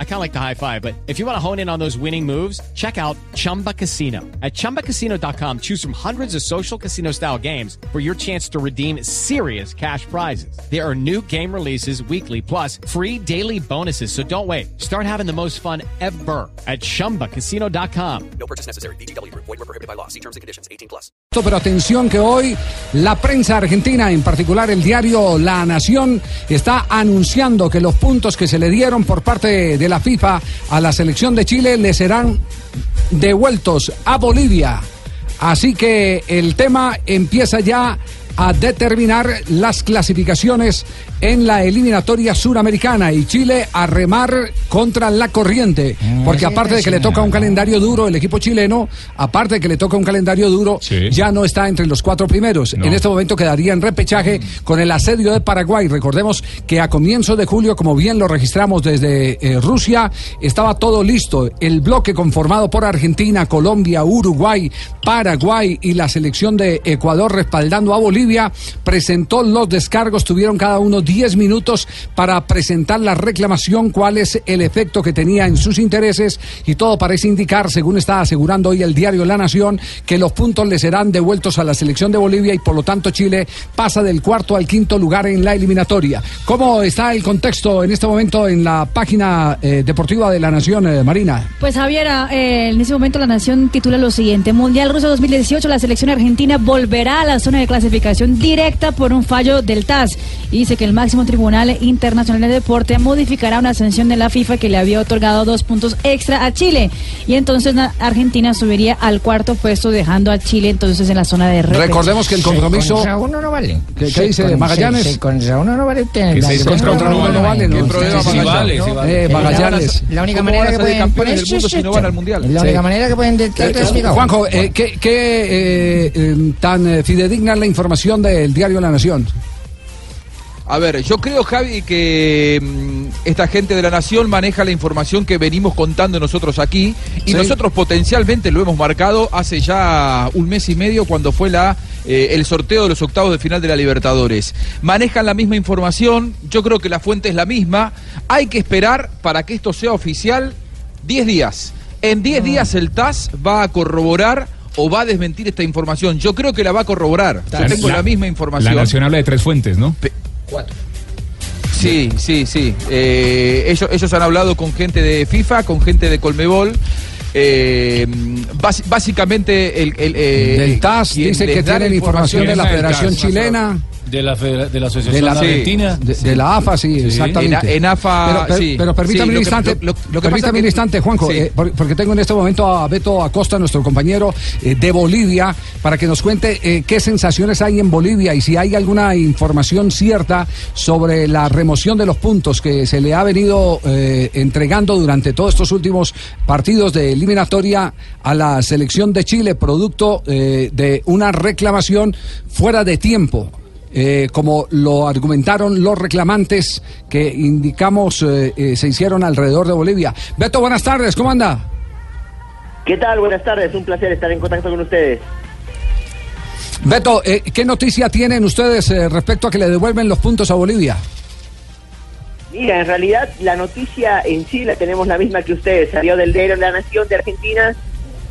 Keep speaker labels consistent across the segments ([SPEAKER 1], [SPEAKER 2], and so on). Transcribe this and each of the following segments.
[SPEAKER 1] I kind of like the high five, but if you want to hone in on those winning moves, check out Chumba Casino. At chumbacasino.com, choose from hundreds of social casino style games for your chance to redeem serious cash prizes. There are new game releases weekly, plus free daily bonuses. So don't wait. Start having the most fun ever at chumbacasino.com.
[SPEAKER 2] No purchase necessary. BGW. Void were prohibited by law. See terms and conditions. 18 plus.
[SPEAKER 3] Pero atención que hoy la prensa argentina, en particular el diario La Nación, está anunciando que los puntos que se le dieron por parte de la FIFA a la selección de Chile le serán devueltos a Bolivia. Así que el tema empieza ya a determinar las clasificaciones en la eliminatoria suramericana y Chile a remar contra la corriente. Porque aparte de que le toca un calendario duro, el equipo chileno, aparte de que le toca un calendario duro,
[SPEAKER 4] Sí.
[SPEAKER 3] ya no está entre los cuatro primeros.
[SPEAKER 4] No.
[SPEAKER 3] En este momento quedaría en repechaje con el asedio de Paraguay. Recordemos que a comienzos de julio, como bien lo registramos desde eh, Rusia, estaba todo listo. El bloque conformado por Argentina, Colombia, Uruguay, Paraguay y la selección de Ecuador respaldando a Bolivia, presentó los descargos, tuvieron cada uno 10 minutos para presentar la reclamación, cuál es el efecto que tenía en sus intereses y todo parece indicar, según está asegurando hoy el diario La Nación, que los puntos le serán devueltos a la selección de Bolivia y por lo tanto Chile pasa del cuarto al quinto lugar en la eliminatoria. ¿Cómo está el contexto en este momento en la página eh, deportiva de La Nación, eh, Marina?
[SPEAKER 5] Pues Javier, eh, en ese momento la Nación titula lo siguiente. Mundial Ruso 2018, la selección argentina volverá a la zona de clasificación directa por un fallo del TAS. Y dice que el máximo tribunal internacional de deporte modificará una sanción de la FIFA que le había otorgado dos puntos extra a Chile. Y entonces na- Argentina subiría al cuarto puesto dejando a Chile entonces en la zona de repechaje.
[SPEAKER 3] Recordemos que el compromiso...
[SPEAKER 6] Contra uno no vale.
[SPEAKER 3] ¿Qué- qué dice
[SPEAKER 6] con-
[SPEAKER 3] Magallanes?
[SPEAKER 6] sí, contra uno no vale.
[SPEAKER 4] Que seis contra
[SPEAKER 6] la-
[SPEAKER 4] uno no vale,
[SPEAKER 3] ¿no?
[SPEAKER 4] ¿Qué
[SPEAKER 3] Sí,
[SPEAKER 4] problema,
[SPEAKER 3] sí, sí,
[SPEAKER 4] Magallanes?
[SPEAKER 3] sí,
[SPEAKER 4] vale.
[SPEAKER 3] eh, Magallanes.
[SPEAKER 6] La única
[SPEAKER 7] ¿Cómo
[SPEAKER 6] manera que pueden
[SPEAKER 7] campeones del mundo si no van al Mundial?
[SPEAKER 6] Es la
[SPEAKER 3] Sí.
[SPEAKER 6] única manera que pueden estar clasificados.
[SPEAKER 3] Juanjo, eh, ¿qué, qué, eh, eh, tan eh, fidedigna es la información del diario La Nación?
[SPEAKER 7] A ver, yo creo, Javi, que mm, esta gente de la Nación maneja la información que venimos contando nosotros aquí y
[SPEAKER 3] Sí.
[SPEAKER 7] nosotros potencialmente lo hemos marcado hace ya un mes y medio cuando fue la eh, el sorteo de los octavos de final de la Libertadores. Manejan la misma información, yo creo que la fuente es la misma. Hay que esperar para que esto sea oficial 10 días. En 10 días el TAS va a corroborar o va a desmentir esta información. Yo creo que la va a corroborar. Yo tengo la, misma información.
[SPEAKER 4] La Nación habla de tres fuentes, ¿no?
[SPEAKER 7] Sí, sí, sí. Eh, ellos, ellos han hablado con gente de FIFA, con gente de Colmebol. Eh, bas- básicamente el, el, eh,
[SPEAKER 3] Del TAS
[SPEAKER 7] quien
[SPEAKER 3] dice que tienen información de la Federación
[SPEAKER 4] TAS.
[SPEAKER 3] Chilena,
[SPEAKER 8] De la, de la
[SPEAKER 3] de
[SPEAKER 8] Asociación
[SPEAKER 3] la,
[SPEAKER 8] Argentina.
[SPEAKER 3] de, de la AFA, sí, exactamente.
[SPEAKER 7] En- en AFA,
[SPEAKER 3] pero, per-
[SPEAKER 7] sí.
[SPEAKER 3] pero permítame
[SPEAKER 7] Sí,
[SPEAKER 3] un
[SPEAKER 7] lo que-
[SPEAKER 3] instante,
[SPEAKER 7] lo- lo- lo que
[SPEAKER 3] permítame
[SPEAKER 7] pasa
[SPEAKER 3] un
[SPEAKER 7] que-
[SPEAKER 3] instante, Juanjo,
[SPEAKER 7] Sí.
[SPEAKER 3] eh, por- porque tengo en este momento a Beto Acosta, nuestro compañero eh, de Bolivia, para que nos cuente eh, qué sensaciones hay en Bolivia y si hay alguna información cierta sobre la remoción de los puntos que se le ha venido eh, entregando durante todos estos últimos partidos de eliminatoria a la selección de Chile, producto eh, de una reclamación fuera de tiempo. Eh, como lo argumentaron los reclamantes que indicamos eh, eh, se hicieron alrededor de Bolivia. Beto, buenas tardes, ¿cómo anda?
[SPEAKER 9] ¿Qué tal? Buenas tardes, un placer estar en contacto con ustedes.
[SPEAKER 3] Beto, eh, ¿qué noticia tienen ustedes eh, respecto a que le devuelven los puntos a Bolivia?
[SPEAKER 9] Mira, en realidad la noticia en sí la tenemos la misma que ustedes. Salió del diario La Nación de Argentina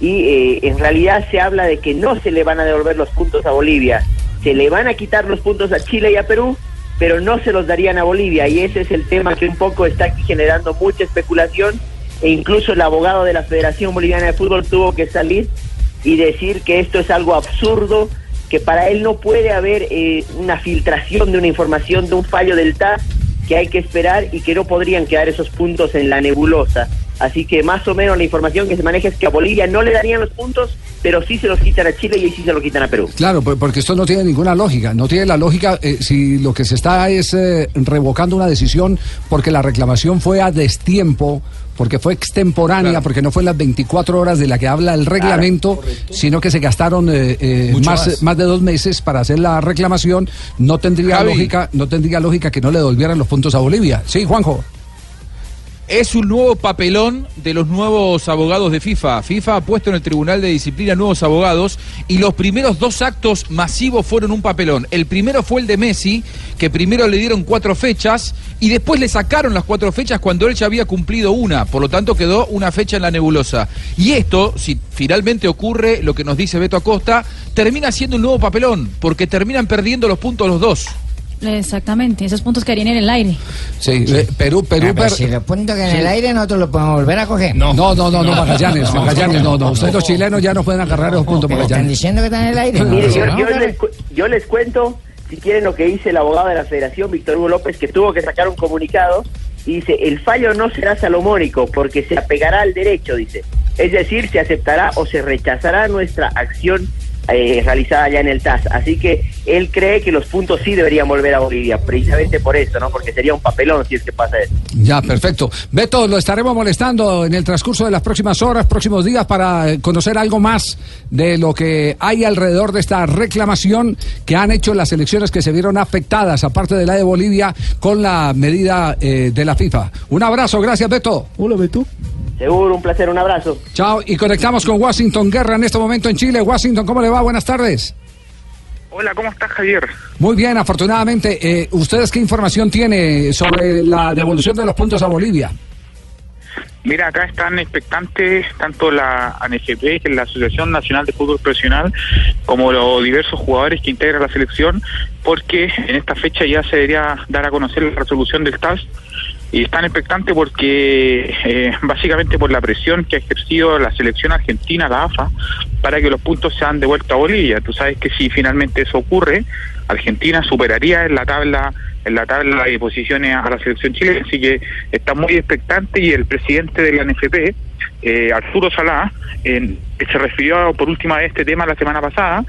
[SPEAKER 9] y eh, en realidad se habla de que no se le van a devolver los puntos a Bolivia. Se le van a quitar los puntos a Chile y a Perú, pero no se los darían a Bolivia. Y ese es el tema que un poco está aquí generando mucha especulación. E incluso el abogado de la Federación Boliviana de Fútbol tuvo que salir y decir que esto es algo absurdo, que para él no puede haber eh, una filtración de una información de un fallo del TAS, que hay que esperar y que no podrían quedar esos puntos en la nebulosa. Así que más o menos la información que se maneja es que a Bolivia no le darían los puntos, pero sí se los quitan a Chile y ahí sí se los quitan a Perú.
[SPEAKER 3] Claro, pues, porque esto no tiene ninguna lógica. No tiene la lógica eh, si lo que se está es eh, revocando una decisión porque la reclamación fue a destiempo, porque fue extemporánea, porque no fue en las 24 horas de la que habla el reglamento, sino que se gastaron eh, eh, más,
[SPEAKER 8] más.
[SPEAKER 3] más de dos meses para hacer la reclamación. No tendría
[SPEAKER 7] Javi.
[SPEAKER 3] lógica, no tendría lógica que no le devolvieran los puntos a Bolivia. Sí, Juanjo.
[SPEAKER 7] Es un nuevo papelón de los nuevos abogados de FIFA. FIFA ha puesto en el Tribunal de Disciplina nuevos abogados y los primeros dos actos masivos fueron un papelón. El primero fue el de Messi, que primero le dieron cuatro fechas y después le sacaron las cuatro fechas cuando él ya había cumplido una. Por lo tanto, quedó una fecha en la nebulosa. Y esto, si finalmente ocurre lo que nos dice Beto Acosta, termina siendo un nuevo papelón, porque terminan perdiendo los puntos los dos.
[SPEAKER 5] Exactamente, esos puntos quedarían en el aire.
[SPEAKER 3] Sí, eh, Perú, Perú,
[SPEAKER 6] Ah, pero
[SPEAKER 3] per-
[SPEAKER 6] si lo en el aire nosotros lo podemos volver a coger.
[SPEAKER 3] No, no, no, no, Magallanes, Magallanes, no, no. Ustedes los chilenos ya no pueden agarrar los puntos,
[SPEAKER 6] Pero están
[SPEAKER 3] Magallanes.
[SPEAKER 6] diciendo que están en el aire. No,
[SPEAKER 9] Mire,
[SPEAKER 6] no,
[SPEAKER 9] yo,
[SPEAKER 6] no,
[SPEAKER 9] yo
[SPEAKER 6] no,
[SPEAKER 9] les, cu- yo les cuento, si quieren, lo que dice el abogado de la Federación, Víctor Hugo López, que tuvo que sacar un comunicado y dice, el fallo no será salomónico porque se apegará al derecho, dice. Es decir, se aceptará o se rechazará nuestra acción eh, realizada ya en el TAS. Así que él cree que los puntos sí deberían volver a Bolivia, precisamente por eso, ¿no? Porque sería un papelón si es que pasa eso.
[SPEAKER 3] Ya, perfecto. Beto, lo estaremos molestando en el transcurso de las próximas horas, próximos días, para eh, conocer algo más de lo que hay alrededor de esta reclamación que han hecho las elecciones que se vieron afectadas, aparte de la de Bolivia, con la medida eh, de la FIFA. Un abrazo, gracias, Beto.
[SPEAKER 4] Hola, Beto.
[SPEAKER 9] Seguro, un placer, un abrazo.
[SPEAKER 3] Chao, y conectamos con Washington Guerra en este momento en Chile. Washington, ¿cómo le va? Buenas tardes.
[SPEAKER 8] Hola, ¿cómo estás, Javier?
[SPEAKER 3] Muy bien, afortunadamente. Eh, ¿Ustedes qué información tiene sobre la devolución de los puntos a Bolivia?
[SPEAKER 8] Mira, acá están expectantes tanto la ANGP, que es la Asociación Nacional de Fútbol Profesional, como los diversos jugadores que integran la selección, porque en esta fecha ya se debería dar a conocer la resolución del TAS. Y están expectantes porque, eh, básicamente por la presión que ha ejercido la selección argentina, la AFA, para que los puntos sean devueltos a Bolivia. Tú sabes que si finalmente eso ocurre, Argentina superaría en la tabla en la tabla de posiciones a la selección chilena, así que está muy expectante y el presidente de la NFP, eh, Arturo Salá, en- se refirió por última vez a este tema la semana pasada,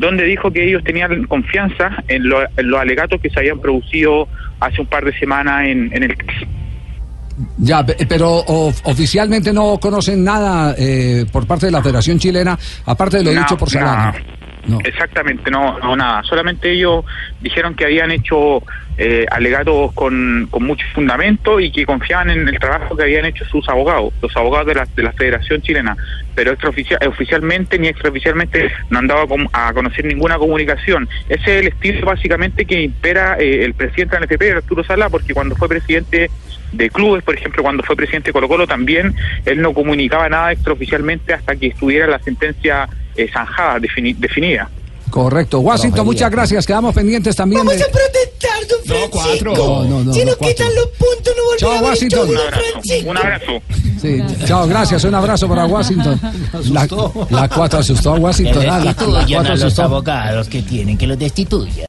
[SPEAKER 8] donde dijo que ellos tenían confianza en, lo- en los alegatos que se habían producido hace un par de semanas en, en el
[SPEAKER 3] Ya, pe- pero of- oficialmente no conocen nada eh, por parte de la Federación Chilena, aparte de lo
[SPEAKER 8] No,
[SPEAKER 3] dicho por Salano. No.
[SPEAKER 8] Exactamente, no, no nada. Solamente ellos dijeron que habían hecho eh, alegatos con, con mucho fundamento y que confiaban en el trabajo que habían hecho sus abogados, los abogados de la, de la Federación Chilena. Pero extraoficia- oficialmente ni extraoficialmente no han dado a conocer ninguna comunicación. Ese es el estilo básicamente que impera eh, el presidente de la NFP, Arturo Sala, porque cuando fue presidente de clubes, por ejemplo, cuando fue presidente de Colo Colo también, él no comunicaba nada extraoficialmente hasta que estuviera la sentencia eh, zanjada, defini- definida.
[SPEAKER 3] Correcto. Washington, muchas gracias. Quedamos pendientes también.
[SPEAKER 10] Vamos
[SPEAKER 3] de-
[SPEAKER 10] a protestar, don Francisco.
[SPEAKER 3] No, no, no,
[SPEAKER 10] si
[SPEAKER 3] no,
[SPEAKER 10] nos
[SPEAKER 3] cuatro.
[SPEAKER 10] quitan los puntos, no volverá
[SPEAKER 3] Chao, Washington. Un
[SPEAKER 8] abrazo. Un abrazo.
[SPEAKER 3] Sí, chao, gracias. Un abrazo para Washington. La, la cuatro asustó a Washington.
[SPEAKER 11] Que
[SPEAKER 3] ah, la, la
[SPEAKER 11] destituyan
[SPEAKER 3] cuatro
[SPEAKER 11] a los
[SPEAKER 3] asustó.
[SPEAKER 11] abogados que tienen que los destituyan.